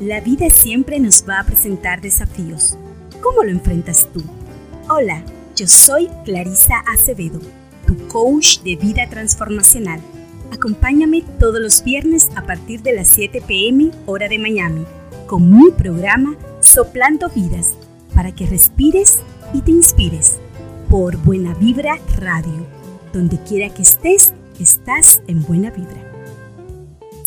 La vida siempre nos va a presentar desafíos. ¿Cómo lo enfrentas tú? Hola, yo soy Clarisa Acevedo, tu coach de vida transformacional. Acompáñame todos los viernes a partir de las 7 pm hora de Miami con mi programa Soplando Vidas para que respires y te inspires por Buena Vibra Radio. Donde quiera que estés, estás en Buena Vibra.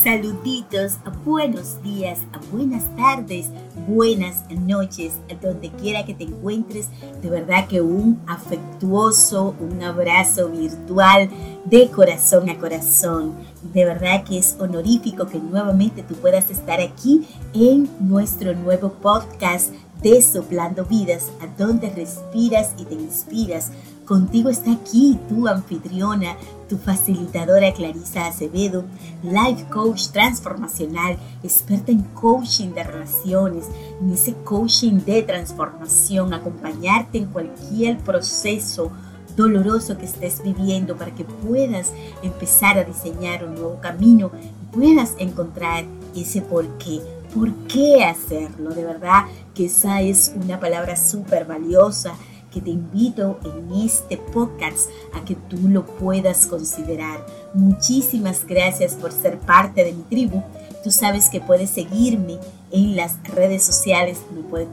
Saluditos, buenos días, buenas tardes, buenas noches, donde quiera que te encuentres. De verdad que un afectuoso, un abrazo virtual de corazón a corazón. De verdad que es honorífico que nuevamente tú puedas estar aquí en nuestro nuevo podcast de Soplando Vidas, a donde respiras y te inspiras Contigo está aquí tu anfitriona, tu facilitadora Clarisa Acevedo, life coach transformacional, experta en coaching de relaciones, en ese coaching de transformación, acompañarte en cualquier proceso doloroso que estés viviendo para que puedas empezar a diseñar un nuevo camino y puedas encontrar ese por qué. ¿Por qué hacerlo? De verdad que esa es una palabra súper valiosa que te invito en este podcast a que tú lo puedas considerar. Muchísimas gracias por ser parte de mi tribu. Tú sabes que puedes seguirme en las redes sociales.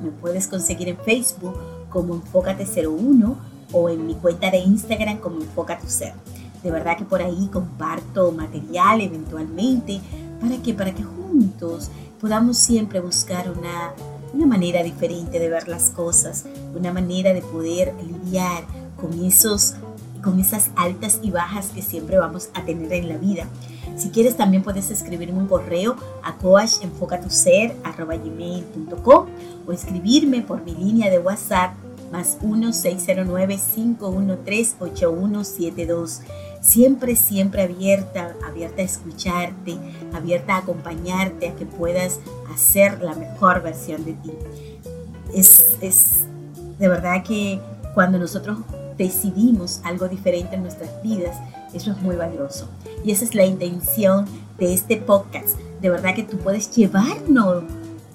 Me puedes, conseguir en Facebook como Enfócate01 o en mi cuenta de Instagram como Enfócate Ser. De verdad que por ahí comparto material eventualmente para que para que juntos podamos siempre buscar una una manera diferente de ver las cosas, una manera de poder lidiar con, esos, con esas altas y bajas que siempre vamos a tener en la vida. Si quieres también puedes escribirme un correo a coachenfocatuser.com o escribirme por mi línea de WhatsApp más 1-609-513-8172 siempre, siempre abierta, abierta a escucharte, abierta a acompañarte, a que puedas hacer la mejor versión de ti. Es, es de verdad que cuando nosotros decidimos algo diferente en nuestras vidas, eso es muy valioso. Y esa es la intención de este podcast. De verdad que tú puedes llevarnos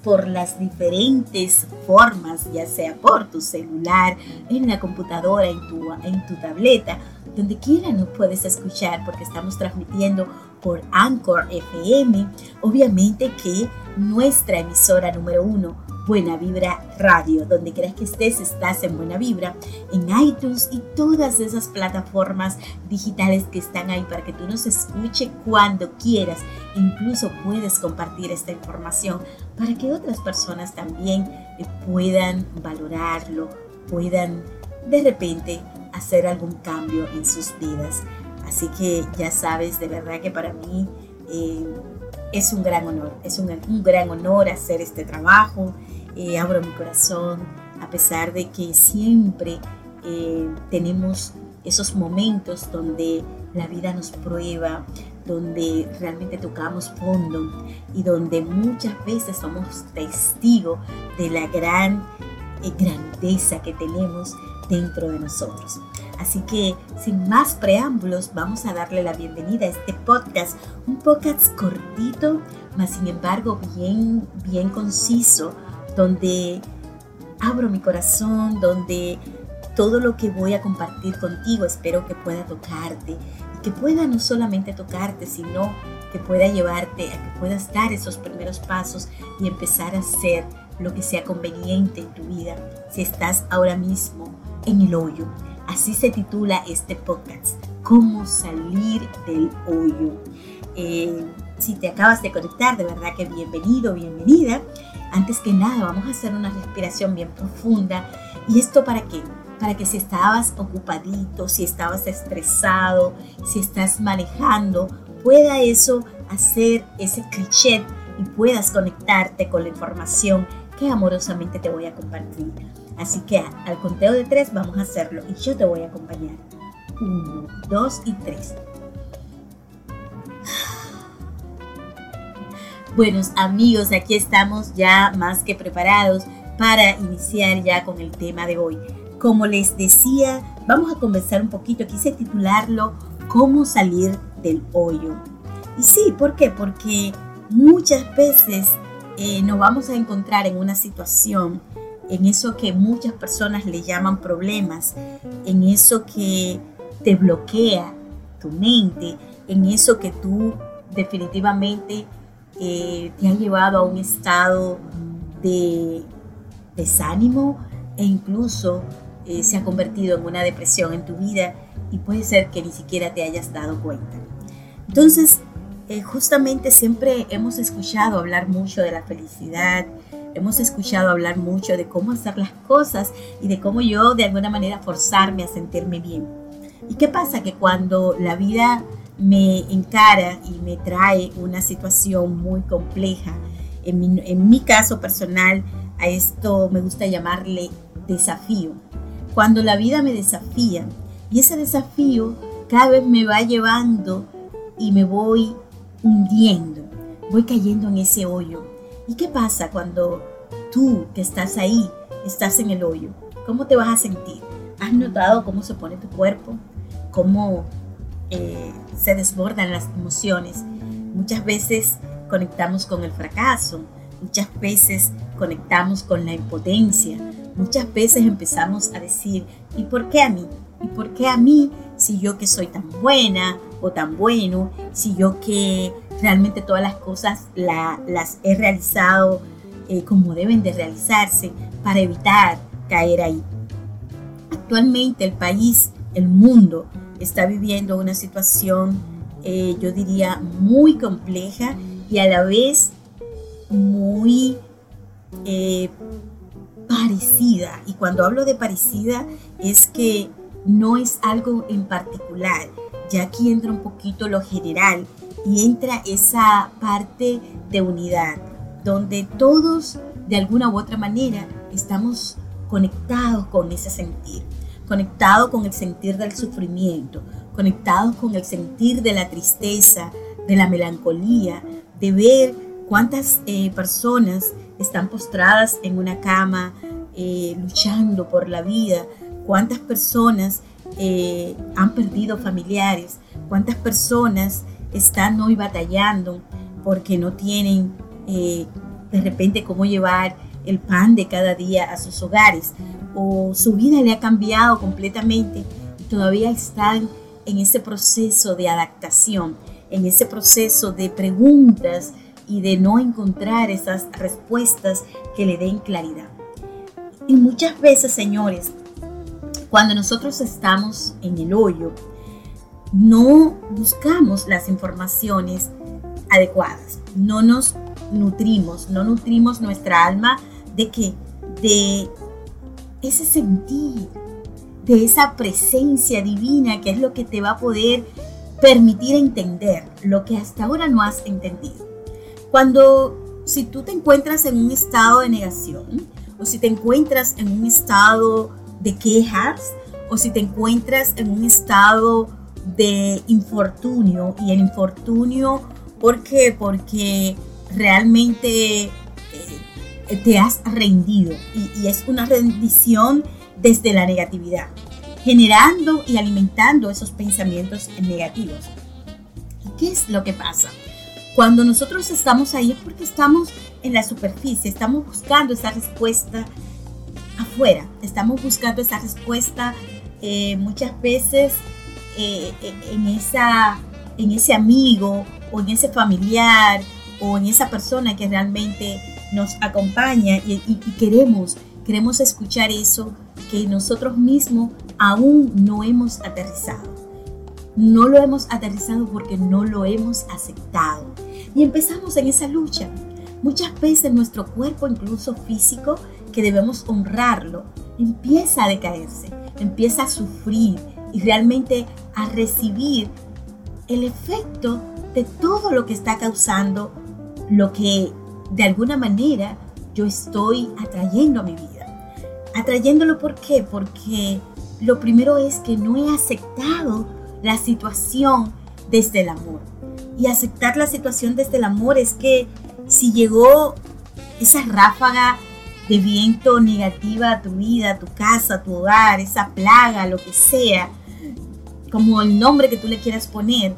por las diferentes formas, ya sea por tu celular, en la computadora, en tu, en tu tableta, donde quiera nos puedes escuchar porque estamos transmitiendo por Anchor FM, obviamente que nuestra emisora número uno, Buena Vibra Radio, donde creas que estés, estás en Buena Vibra, en iTunes y todas esas plataformas digitales que están ahí para que tú nos escuches cuando quieras. Incluso puedes compartir esta información para que otras personas también puedan valorarlo, puedan de repente hacer algún cambio en sus vidas. Así que ya sabes, de verdad que para mí eh, es un gran honor, es un, gran honor hacer este trabajo. Eh, abro mi corazón, a pesar de que siempre eh, tenemos esos momentos donde la vida nos prueba, donde realmente tocamos fondo y donde muchas veces somos testigos de la gran grandeza que tenemos dentro de nosotros. Así que sin más preámbulos, vamos a darle la bienvenida a este podcast, un podcast cortito, mas sin embargo bien, bien conciso, donde abro mi corazón, donde todo lo que voy a compartir contigo espero que pueda tocarte que pueda no solamente tocarte, sino que pueda llevarte a que puedas dar esos primeros pasos y empezar a hacer lo que sea conveniente en tu vida si estás ahora mismo en el hoyo. Así se titula este podcast, Cómo salir del hoyo. Eh, si te acabas de conectar, de verdad que bienvenido, bienvenida. Antes que nada, vamos a hacer una respiración bien profunda. ¿Y esto para qué? Para que si estabas ocupadito, si estabas estresado, si estás manejando, pueda eso hacer ese cliché y puedas conectarte con la información que amorosamente te voy a compartir. Así que al conteo de tres vamos a hacerlo y yo te voy a acompañar. Uno, dos y tres. Buenos amigos, aquí estamos ya más que preparados para iniciar ya con el tema de hoy. Como les decía, vamos a conversar un poquito, quise titularlo Cómo salir del hoyo. Y sí, ¿por qué? Porque muchas veces eh, nos vamos a encontrar en una situación, en eso que muchas personas le llaman problemas, en eso que te bloquea tu mente, en eso que tú definitivamente eh, te ha llevado a un estado de desánimo e incluso eh, se ha convertido en una depresión en tu vida y puede ser que ni siquiera te hayas dado cuenta. Entonces, eh, justamente siempre hemos escuchado hablar mucho de la felicidad, hemos escuchado hablar mucho de cómo hacer las cosas y de cómo yo de alguna manera forzarme a sentirme bien. ¿Y qué pasa? Que cuando la vida me encara y me trae una situación muy compleja, en mi, en mi caso personal, a esto me gusta llamarle desafío. Cuando la vida me desafía y ese desafío cada vez me va llevando y me voy hundiendo, voy cayendo en ese hoyo. ¿Y qué pasa cuando tú que estás ahí, estás en el hoyo? ¿Cómo te vas a sentir? ¿Has notado cómo se pone tu cuerpo? ¿Cómo eh, se desbordan las emociones? Muchas veces conectamos con el fracaso, muchas veces conectamos con la impotencia, muchas veces empezamos a decir, ¿y por qué a mí? ¿Y por qué a mí si yo que soy tan buena o tan bueno, si yo que realmente todas las cosas las he realizado eh, como deben de realizarse para evitar caer ahí. Actualmente el país, el mundo, está viviendo una situación, eh, yo diría, muy compleja y a la vez muy eh, parecida. Y cuando hablo de parecida es que no es algo en particular. Ya aquí entra un poquito lo general y entra esa parte de unidad, donde todos de alguna u otra manera estamos conectados con ese sentir, conectados con el sentir del sufrimiento, conectados con el sentir de la tristeza, de la melancolía, de ver cuántas eh, personas están postradas en una cama eh, luchando por la vida, cuántas personas eh, han perdido familiares, cuántas personas están hoy batallando porque no tienen eh, de repente cómo llevar el pan de cada día a sus hogares o su vida le ha cambiado completamente y todavía están en ese proceso de adaptación, en ese proceso de preguntas y de no encontrar esas respuestas que le den claridad. Y muchas veces, señores, cuando nosotros estamos en el hoyo, no buscamos las informaciones adecuadas, no nos nutrimos, no nutrimos nuestra alma de que de ese sentir, de esa presencia divina que es lo que te va a poder permitir entender lo que hasta ahora no has entendido. Cuando si tú te encuentras en un estado de negación o si te encuentras en un estado de quejas o si te encuentras en un estado de infortunio y el infortunio ¿por qué? Porque realmente eh, te has rendido y, es una rendición desde la negatividad, generando y alimentando esos pensamientos negativos. ¿Y qué es lo que pasa? Cuando nosotros estamos ahí porque estamos en la superficie, estamos buscando esa respuesta afuera, estamos buscando esa respuesta eh, muchas veces eh, eh, en, esa, en ese amigo o en ese familiar o en esa persona que realmente nos acompaña y, y queremos, queremos escuchar eso que nosotros mismos aún no hemos aterrizado. No lo hemos aterrizado porque no lo hemos aceptado. Y empezamos en esa lucha. Muchas veces nuestro cuerpo, incluso físico, que debemos honrarlo, empieza a decaerse, empieza a sufrir y realmente a recibir el efecto de todo lo que está causando lo que de alguna manera yo estoy atrayendo a mi vida. Atrayéndolo ¿por qué? Porque lo primero es que no he aceptado la situación desde el amor. Y aceptar la situación desde el amor es que si llegó esa ráfaga de viento negativa a tu vida, a tu casa, a tu hogar, esa plaga, lo que sea, como el nombre que tú le quieras poner,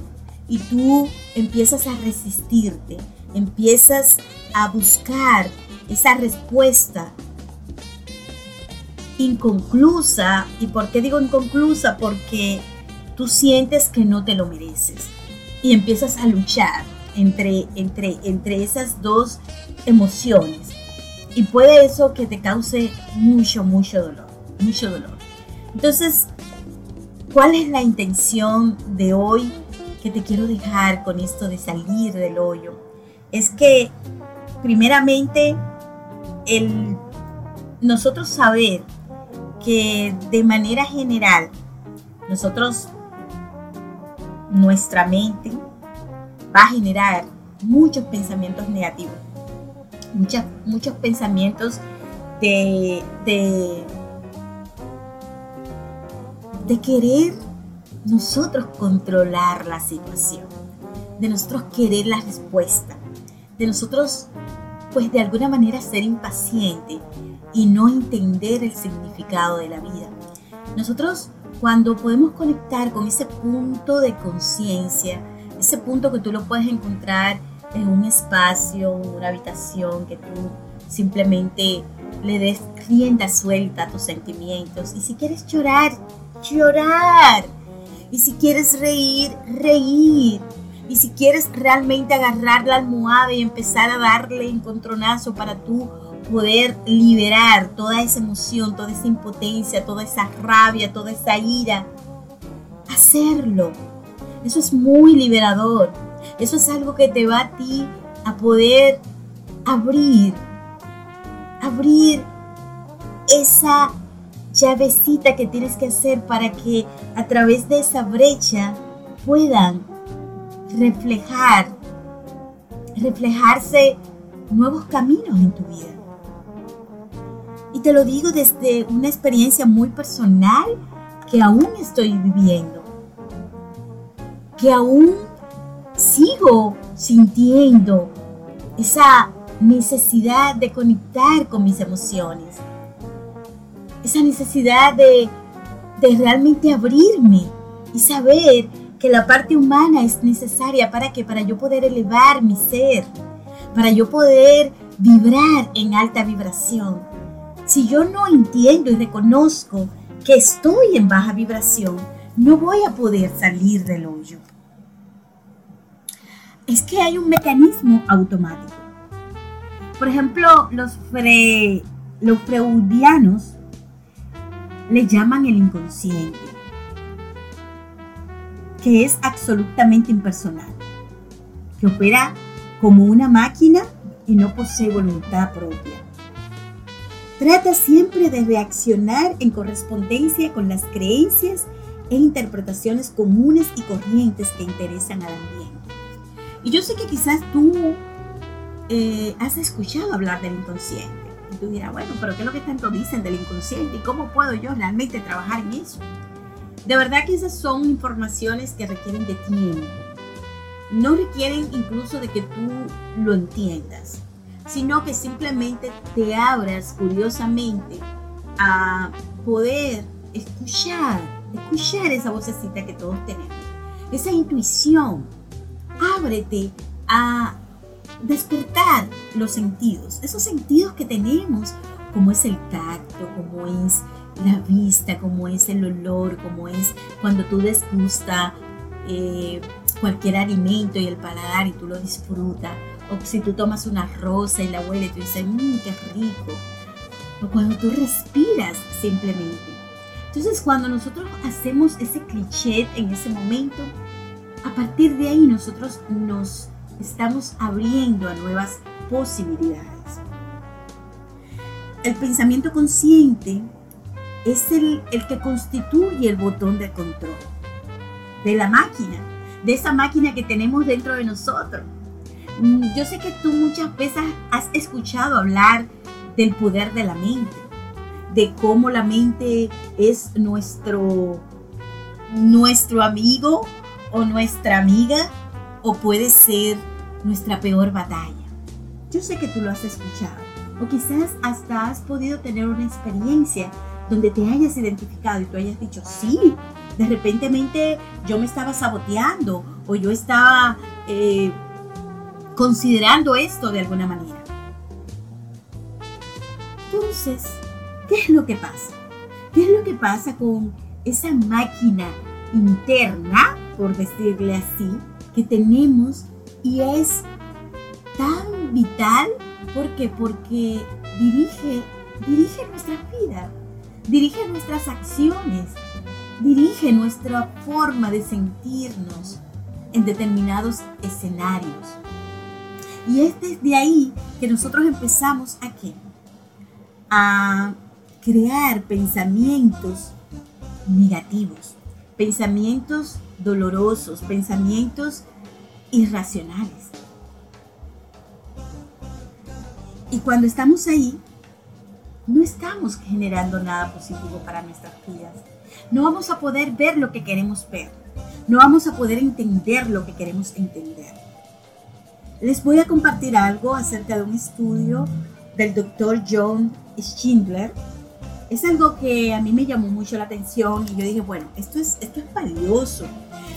y tú empiezas a resistirte, empiezas a buscar esa respuesta inconclusa. ¿Y por qué digo inconclusa? Porque tú sientes que no te lo mereces y empiezas a luchar entre, entre, entre esas dos emociones. Y puede eso que te cause mucho, mucho dolor, mucho dolor. Entonces, ¿cuál es la intención de hoy que te quiero dejar con esto de salir del hoyo? Es que, primeramente, el nosotros saber que de manera general nosotros nuestra mente va a generar muchos pensamientos negativos, muchos, muchos pensamientos de, de, de querer nosotros controlar la situación, de nosotros querer la respuesta, de nosotros pues de alguna manera ser impaciente y no entender el significado de la vida. Nosotros cuando podemos conectar con ese punto de conciencia, ese punto que tú lo puedes encontrar en un espacio, una habitación, que tú simplemente le des rienda suelta a tus sentimientos. Y si quieres llorar, llorar. Y si quieres reír, reír. Y si quieres realmente agarrar la almohada y empezar a darle encontronazo para tú poder liberar toda esa emoción, toda esa impotencia, toda esa rabia, toda esa ira, hacerlo. Eso es muy liberador. Eso es algo que te va a ti a poder abrir, abrir esa llavecita que tienes que hacer para que a través de esa brecha puedan reflejar, reflejarse nuevos caminos en tu vida. Y te lo digo desde una experiencia muy personal que aún estoy viviendo, que aún sigo sintiendo esa necesidad de conectar con mis emociones, esa necesidad de, realmente abrirme y saber que la parte humana es necesaria para que para yo poder elevar mi ser, para yo poder vibrar en alta vibración. Si yo no entiendo y reconozco que estoy en baja vibración, no voy a poder salir del hoyo. Es que hay un mecanismo automático. Por ejemplo, los, freudianos le llaman el inconsciente, que es absolutamente impersonal, que opera como una máquina y no posee voluntad propia. Trata siempre de reaccionar en correspondencia con las creencias e interpretaciones comunes y corrientes que interesan al ambiente. Y yo sé que quizás tú eh, has escuchado hablar del inconsciente. Y tú dirás, bueno, pero ¿qué es lo que tanto dicen del inconsciente? ¿Y cómo puedo yo realmente trabajar en eso? De verdad que esas son informaciones que requieren de tiempo. No requieren incluso de que tú lo entiendas sino que simplemente te abras curiosamente a poder escuchar, escuchar esa vocecita que todos tenemos, esa intuición. Ábrete a despertar los sentidos, esos sentidos que tenemos, como es el tacto, como es la vista, como es el olor, como es cuando tú desgusta eh, cualquier alimento y el paladar y tú lo disfrutas o si tú tomas una rosa y la hueles, tú dices, mmm, qué rico. O cuando tú respiras simplemente. Entonces cuando nosotros hacemos ese cliché en ese momento, a partir de ahí nosotros nos estamos abriendo a nuevas posibilidades. El pensamiento consciente es el, el que constituye el botón de control de la máquina, de esa máquina que tenemos dentro de nosotros Mm, yo sé que tú muchas veces has escuchado hablar del poder de la mente, de cómo la mente es nuestro, nuestro amigo o nuestra amiga o puede ser nuestra peor batalla. Yo sé que tú lo has escuchado o quizás hasta has podido tener una experiencia donde te hayas identificado y tú hayas dicho, sí, de repente yo me estaba saboteando o yo estaba... Eh, considerando esto de alguna manera. Entonces, ¿qué es lo que pasa? ¿Qué es lo que pasa con esa máquina interna, por decirle así, que tenemos y es tan vital? ¿Por qué? Porque dirige, dirige nuestras vidas, dirige nuestras acciones, dirige nuestra forma de sentirnos en determinados escenarios. Y es desde ahí que nosotros empezamos a? A crear pensamientos negativos, pensamientos dolorosos, pensamientos irracionales. Y cuando estamos ahí, no estamos generando nada positivo para nuestras vidas. No vamos a poder ver lo que queremos ver. No vamos a poder entender lo que queremos entender. Les voy a compartir algo acerca de un estudio del doctor John Schindler. Es algo que a mí me llamó mucho la atención y yo dije, bueno, esto es, esto es valioso,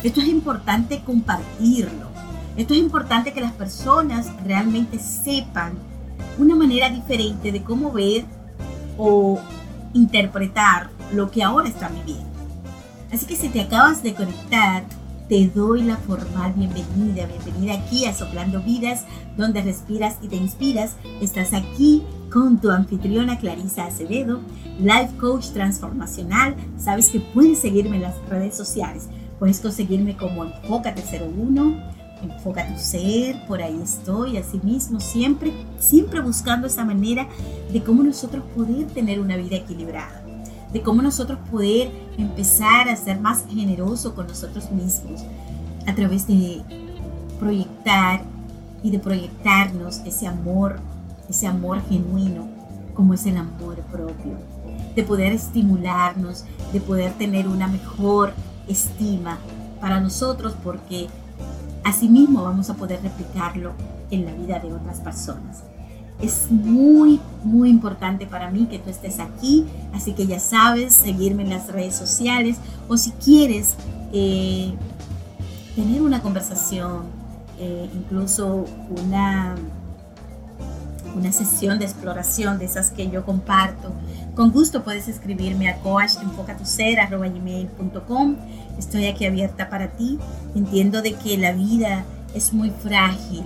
esto es importante compartirlo, esto es importante que las personas realmente sepan una manera diferente de cómo ver o interpretar lo que ahora están viviendo. Así que si te acabas de conectar, te doy la formal bienvenida. Bienvenida aquí a Soplando Vidas, donde respiras y te inspiras. Estás aquí con tu anfitriona Clarisa Acevedo, Life Coach Transformacional. Sabes que puedes seguirme en las redes sociales. Puedes conseguirme como Enfócate01, Enfoca tu ser, por ahí estoy, así mismo, siempre, siempre buscando esa manera de cómo nosotros poder tener una vida equilibrada de cómo nosotros poder empezar a ser más generoso con nosotros mismos a través de proyectar y de proyectarnos ese amor, ese amor genuino, como es el amor propio, de poder estimularnos, de poder tener una mejor estima para nosotros, porque asimismo vamos a poder replicarlo en la vida de otras personas. Es muy, muy importante para mí que tú estés aquí, así que ya sabes, seguirme en las redes sociales o si quieres eh, tener una conversación, eh, incluso una, una sesión de exploración de esas que yo comparto, con gusto puedes escribirme a coachenfocatuser.com. Estoy aquí abierta para ti. Entiendo de que la vida es muy frágil.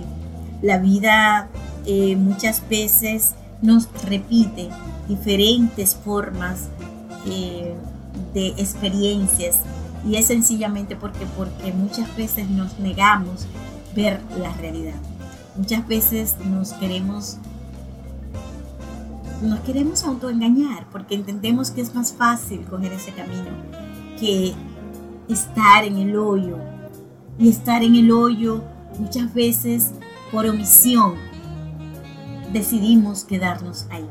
La vida eh, muchas veces nos repite diferentes formas eh, de experiencias y es sencillamente porque, porque muchas veces nos negamos ver la realidad. Muchas veces nos queremos nos queremos autoengañar porque entendemos que es más fácil coger ese camino que estar en el hoyo. Y estar en el hoyo muchas veces por omisión decidimos quedarnos ahí.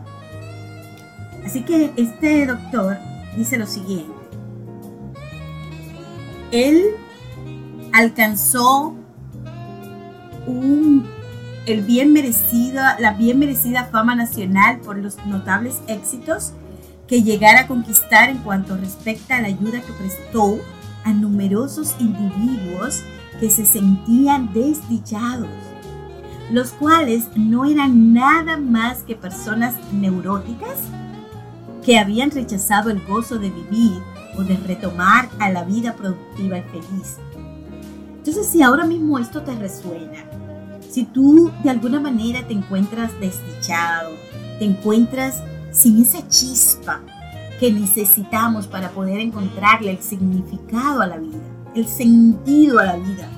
Así que este doctor dice lo siguiente. Él alcanzó un, el bien merecida, la bien merecida fama nacional por los notables éxitos que llegara a conquistar en cuanto respecta a la ayuda que prestó a numerosos individuos que se sentían desdichados los cuales no eran nada más que personas neuróticas que habían rechazado el gozo de vivir o de retomar a la vida productiva y feliz. Entonces, si ahora mismo esto te resuena, si tú de alguna manera te encuentras desdichado, te encuentras sin esa chispa que necesitamos para poder encontrarle el significado a la vida, el sentido a la vida,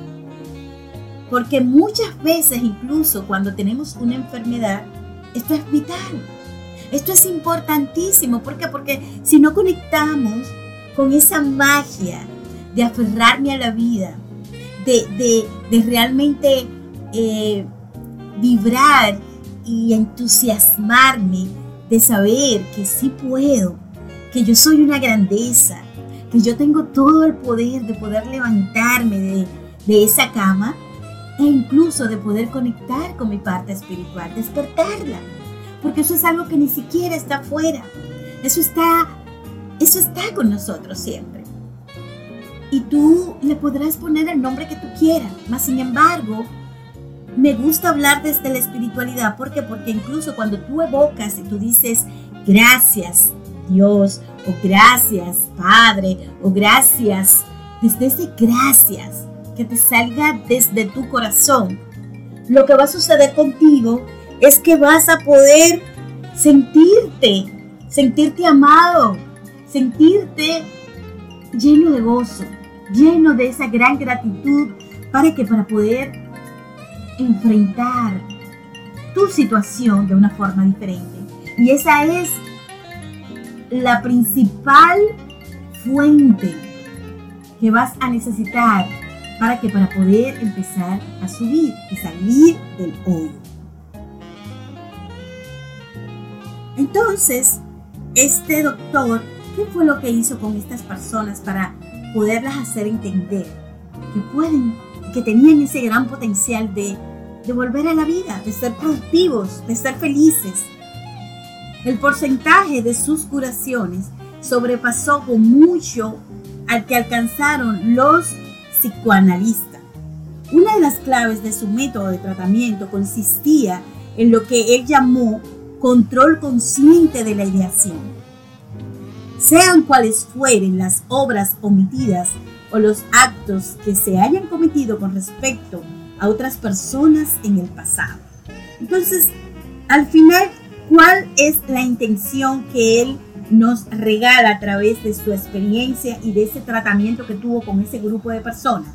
porque muchas veces, incluso cuando tenemos una enfermedad, esto es vital. Esto es importantísimo. ¿Por qué? Porque si no conectamos con esa magia de aferrarme a la vida, de, realmente eh, vibrar y entusiasmarme de saber que sí puedo, que yo soy una grandeza, que yo tengo todo el poder de poder levantarme de, esa cama, e incluso de poder conectar con mi parte espiritual, despertarla, porque eso es algo que ni siquiera está afuera, eso está, eso está con nosotros siempre. Y tú le podrás poner el nombre que tú quieras, mas sin embargo, me gusta hablar desde la espiritualidad, ¿por qué? Porque incluso cuando tú evocas y tú dices gracias Dios, o gracias Padre, o gracias, desde ese gracias que te salga desde tu corazón, lo que va a suceder contigo es que vas a poder sentirte, sentirte amado, sentirte lleno de gozo, lleno de esa gran gratitud. Para que para poder enfrentar tu situación de una forma diferente. Y esa es la principal fuente que vas a necesitar para que para poder empezar a subir y salir del hoyo. Entonces, este doctor, ¿qué fue lo que hizo con estas personas para poderlas hacer entender que pueden, que tenían ese gran potencial de, de volver a la vida, de ser productivos, de ser felices? El porcentaje de sus curaciones sobrepasó con mucho al que alcanzaron los psicoanalista. Una de las claves de su método de tratamiento consistía en lo que él llamó control consciente de la ideación. Sean cuales fueren las obras omitidas o los actos que se hayan cometido con respecto a otras personas en el pasado. Entonces, al final, ¿cuál es la intención que él nos regala a través de su experiencia y de ese tratamiento que tuvo con ese grupo de personas.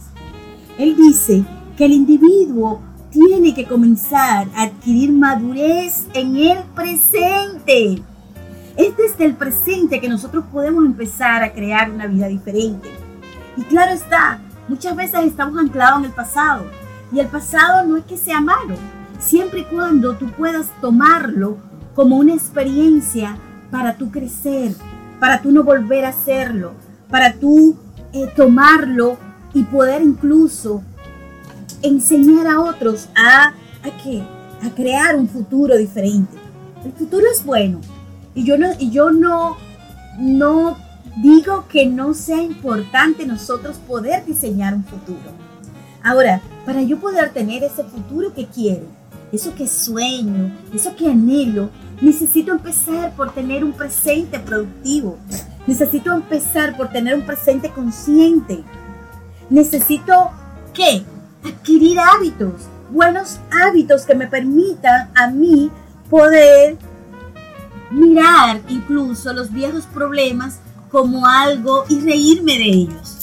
Él dice que el individuo tiene que comenzar a adquirir madurez en el presente. Es desde el presente que nosotros podemos empezar a crear una vida diferente. Y claro está, muchas veces estamos anclados en el pasado. Y el pasado no es que sea malo, siempre y cuando tú puedas tomarlo como una experiencia para tú crecer, para tú no volver a hacerlo, para tú eh, tomarlo y poder incluso enseñar a otros a, a qué? A crear un futuro diferente. El futuro es bueno. Y yo no, y yo no, no digo que no sea importante nosotros poder diseñar un futuro. Ahora, para yo poder tener ese futuro que quiero, eso que sueño, eso que anhelo, necesito empezar por tener un presente productivo. Necesito empezar por tener un presente consciente. Necesito, ¿qué? Adquirir hábitos, buenos hábitos que me permitan a mí poder mirar incluso los viejos problemas como algo y reírme de ellos.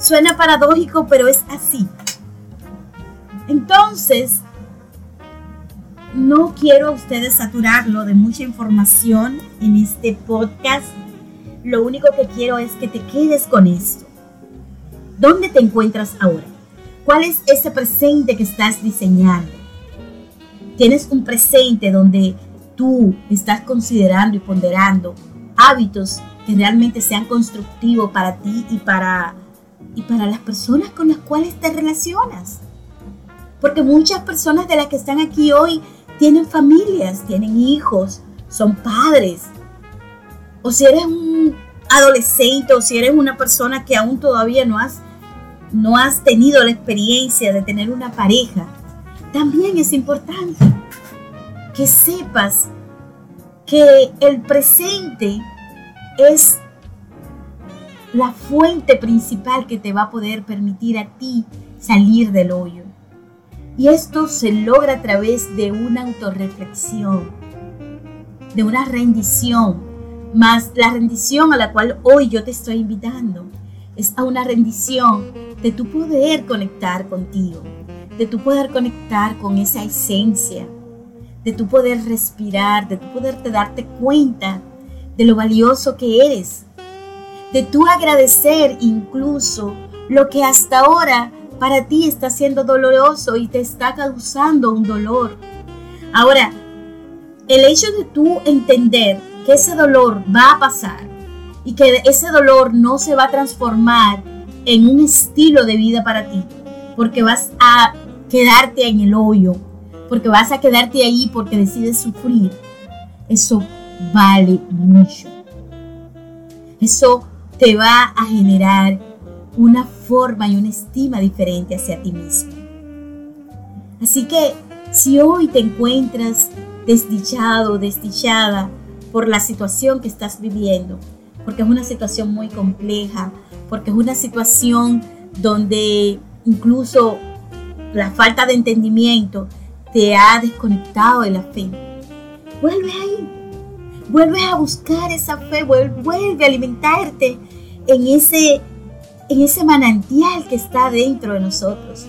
Suena paradójico, pero es así. Entonces, no quiero a ustedes saturarlo de mucha información en este podcast. Lo único que quiero es que te quedes con esto. ¿Dónde te encuentras ahora? ¿Cuál es ese presente que estás diseñando? Tienes un presente donde tú estás considerando y ponderando hábitos que realmente sean constructivos para ti y para, y para las personas con las cuales te relacionas. Porque muchas personas de las que están aquí hoy tienen familias, tienen hijos, son padres. O si eres un adolescente o si eres una persona que aún todavía no has, no has tenido la experiencia de tener una pareja, también es importante que sepas que el presente es la fuente principal que te va a poder permitir a ti salir del hoyo. Y esto se logra a través de una autorreflexión, de una rendición, más la rendición a la cual hoy yo te estoy invitando es a una rendición de tu poder conectar contigo, de tu poder conectar con esa esencia, de tu poder respirar, de tu poderte darte cuenta de lo valioso que eres, de tu agradecer incluso lo que hasta ahora para ti está siendo doloroso y te está causando un dolor. Ahora, el hecho de tú entender que ese dolor va a pasar y que ese dolor no se va a transformar en un estilo de vida para ti, porque vas a quedarte en el hoyo, porque vas a quedarte ahí porque decides sufrir, eso vale mucho. Eso te va a generar una forma y una estima diferente hacia ti mismo. Así que si hoy te encuentras desdichado, desdichada, por la situación que estás viviendo, porque es una situación muy compleja, porque es una situación donde incluso la falta de entendimiento te ha desconectado de la fe. Vuelve ahí, vuelve a buscar esa fe, vuelve a alimentarte en ese, en ese manantial que está dentro de nosotros.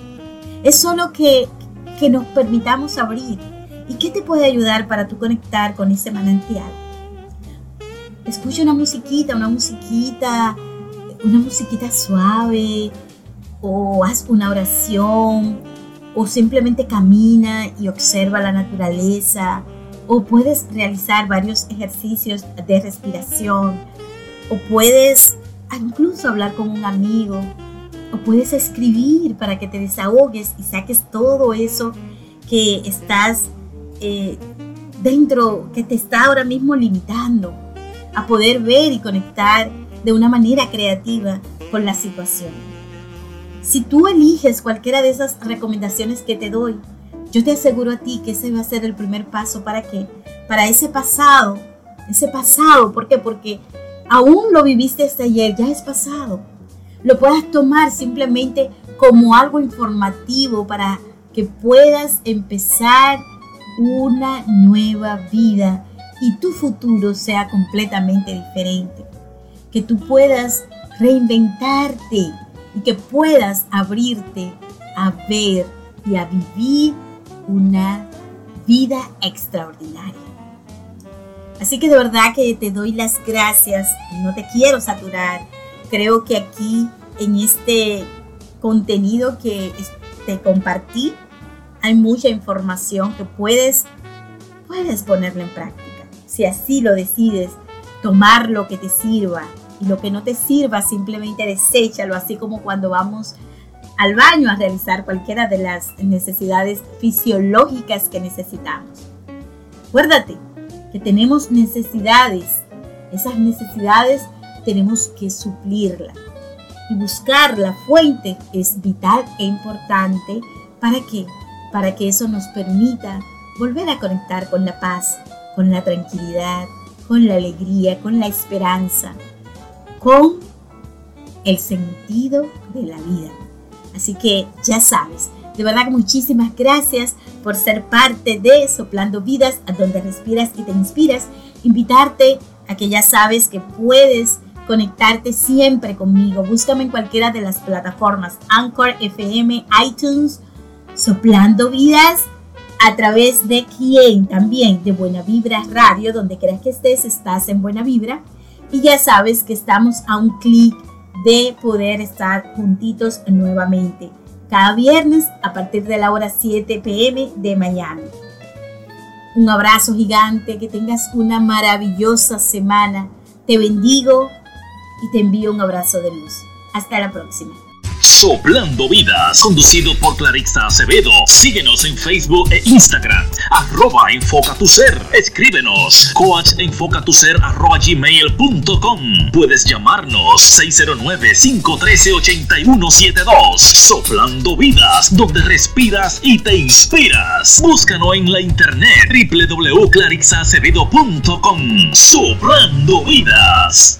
Es solo que, que nos permitamos abrir. ¿Y qué te puede ayudar para tú conectar con ese manantial? Escucha una musiquita, una musiquita, una musiquita suave, o haz una oración, o simplemente camina y observa la naturaleza, o puedes realizar varios ejercicios de respiración, o puedes incluso hablar con un amigo, o puedes escribir para que te desahogues y saques todo eso que estás eh, dentro, que te está ahora mismo limitando a poder ver y conectar de una manera creativa con la situación. Si tú eliges cualquiera de esas recomendaciones que te doy, yo te aseguro a ti que ese va a ser el primer paso para qué? Para ese pasado, ese pasado, ¿por qué? Porque aún lo viviste hasta ayer, ya es pasado. Lo puedas tomar simplemente como algo informativo para que puedas empezar una nueva vida y tu futuro sea completamente diferente. Que tú puedas reinventarte y que puedas abrirte a ver y a vivir una vida extraordinaria. Así que de verdad que te doy las gracias, no te quiero saturar. Creo que aquí en este contenido que te compartí hay mucha información que puedes puedes ponerla en práctica. Si así lo decides, tomar lo que te sirva y lo que no te sirva simplemente deséchalo, así como cuando vamos al baño a realizar cualquiera de las necesidades fisiológicas que necesitamos. Acuérdate que tenemos necesidades, esas necesidades tenemos que suplirlas y buscar la fuente es vital e importante para que para que eso nos permita volver a conectar con la paz, con la tranquilidad, con la alegría, con la esperanza, con el sentido de la vida. Así que ya sabes, de verdad muchísimas gracias por ser parte de Soplando Vidas, a donde respiras y te inspiras. Invitarte a que ya sabes que puedes conectarte siempre conmigo. Búscame en cualquiera de las plataformas Anchor FM, iTunes, Soplando Vidas a través de quién también de Buena Vibra Radio, donde creas que estés, estás en Buena Vibra. Y ya sabes que estamos a un clic de poder estar juntitos nuevamente cada viernes a partir de la hora 7 pm de mañana. Un abrazo gigante, que tengas una maravillosa semana. Te bendigo y te envío un abrazo de luz. Hasta la próxima. Soplando Vidas, conducido por Clarissa Acevedo. Síguenos en Facebook e Instagram, arroba enfoca tu ser. Escríbenos, coachenfocatuser arroba gmail.com. Puedes llamarnos 609-513-8172. Soplando Vidas, donde respiras y te inspiras. Búscanos en la internet www.clarixacevedo.com. Soplando Vidas.